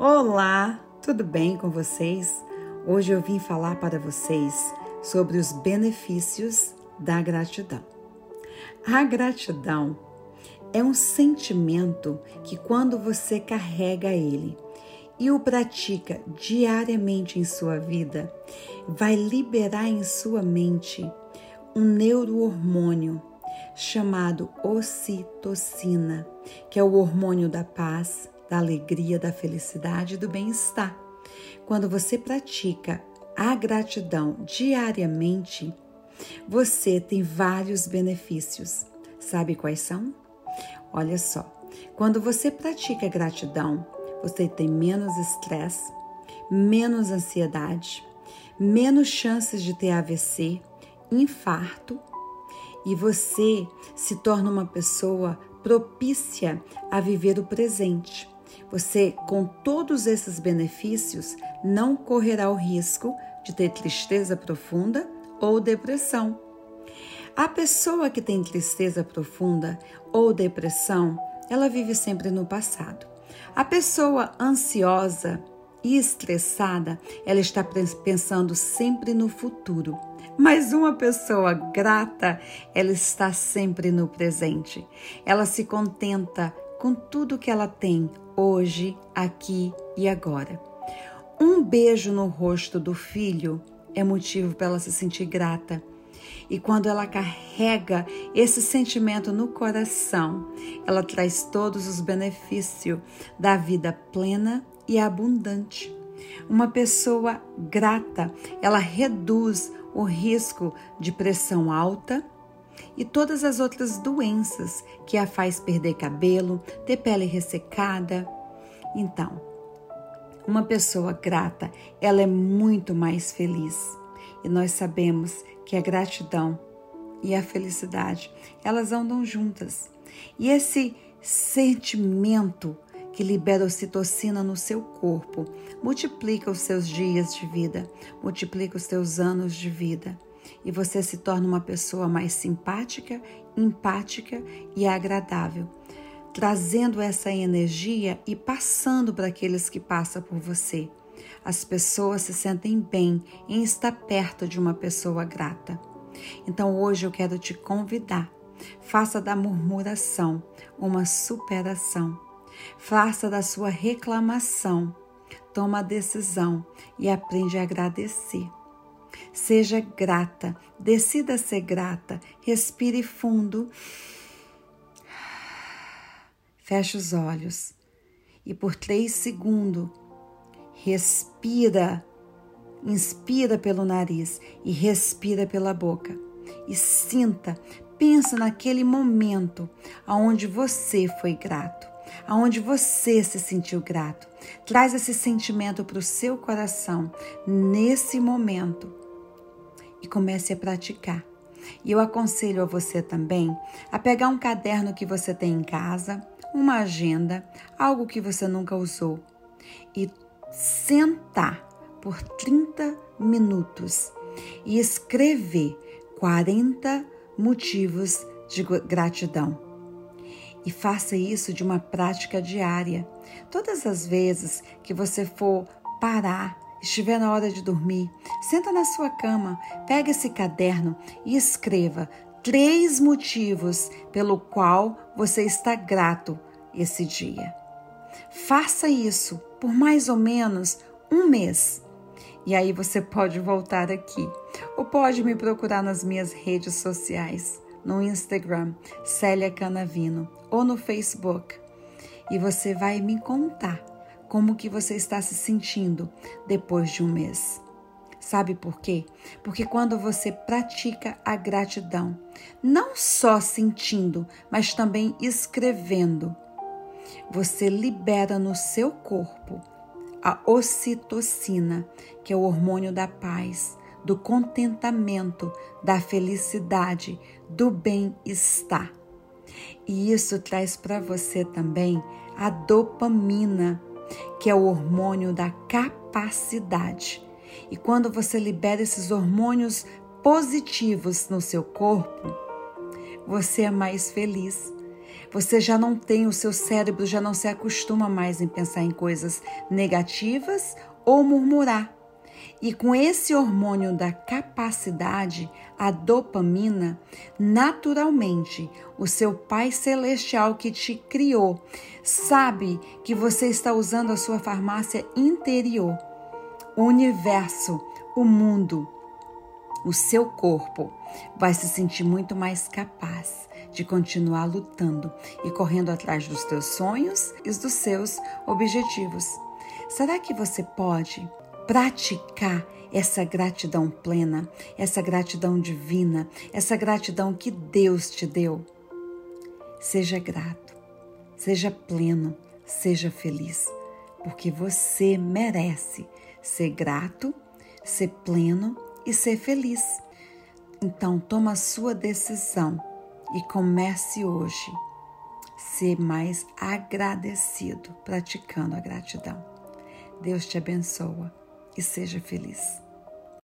Olá, tudo bem com vocês? Hoje eu vim falar para vocês sobre os benefícios da gratidão. A gratidão é um sentimento que, quando você carrega ele e o pratica diariamente em sua vida, vai liberar em sua mente um neurohormônio chamado ocitocina, que é o hormônio da paz, da alegria, da felicidade e do bem-estar. Quando você pratica a gratidão diariamente, você tem vários benefícios. Sabe quais são? Olha só, quando você pratica gratidão, você tem menos estresse, menos ansiedade, menos chances de ter AVC, infarto e você se torna uma pessoa propícia a viver o presente. Você, com todos esses benefícios, não correrá o risco de ter tristeza profunda ou depressão. A pessoa que tem tristeza profunda ou depressão, ela vive sempre no passado. A pessoa ansiosa e estressada, ela está pensando sempre no futuro. Mas uma pessoa grata, ela está sempre no presente. Ela se contenta com tudo que ela tem hoje, aqui e agora. Um beijo no rosto do filho é motivo para ela se sentir grata. E quando ela carrega esse sentimento no coração, ela traz todos os benefícios da vida plena e abundante. Uma pessoa grata, ela reduz o risco de pressão alta e todas as outras doenças que a faz perder cabelo, ter pele ressecada. Então, uma pessoa grata, ela é muito mais feliz. E nós sabemos que a gratidão e a felicidade, elas andam juntas. E esse sentimento que libera ocitocina no seu corpo, multiplica os seus dias de vida, multiplica os seus anos de vida. E você se torna uma pessoa mais simpática, empática e agradável, trazendo essa energia e passando para aqueles que passam por você. As pessoas se sentem bem em estar perto de uma pessoa grata. Então hoje eu quero te convidar. Faça da murmuração uma superação Faça da sua reclamação, toma a decisão e aprende a agradecer. Seja grata, decida ser grata, respire fundo. Feche os olhos. E por três segundos respira, inspira pelo nariz e respira pela boca. E sinta, pensa naquele momento aonde você foi grato aonde você se sentiu grato. Traz esse sentimento para o seu coração nesse momento e comece a praticar. E eu aconselho a você também a pegar um caderno que você tem em casa, uma agenda, algo que você nunca usou e sentar por 30 minutos e escrever 40 motivos de gratidão e faça isso de uma prática diária. Todas as vezes que você for parar, estiver na hora de dormir, senta na sua cama, pega esse caderno e escreva três motivos pelo qual você está grato esse dia. Faça isso por mais ou menos um mês. E aí você pode voltar aqui ou pode me procurar nas minhas redes sociais no Instagram, Célia Canavino, ou no Facebook. E você vai me contar como que você está se sentindo depois de um mês. Sabe por quê? Porque quando você pratica a gratidão, não só sentindo, mas também escrevendo, você libera no seu corpo a ocitocina, que é o hormônio da paz, do contentamento, da felicidade, do bem-estar. E isso traz para você também a dopamina, que é o hormônio da capacidade. E quando você libera esses hormônios positivos no seu corpo, você é mais feliz. Você já não tem, o seu cérebro já não se acostuma mais em pensar em coisas negativas ou murmurar. E com esse hormônio da capacidade, a dopamina, naturalmente, o seu Pai Celestial que te criou sabe que você está usando a sua farmácia interior. O universo, o mundo, o seu corpo vai se sentir muito mais capaz de continuar lutando e correndo atrás dos teus sonhos e dos seus objetivos. Será que você pode praticar essa gratidão plena, essa gratidão divina, essa gratidão que Deus te deu. Seja grato, seja pleno, seja feliz, porque você merece ser grato, ser pleno e ser feliz. Então, toma a sua decisão e comece hoje ser mais agradecido, praticando a gratidão. Deus te abençoa e seja feliz.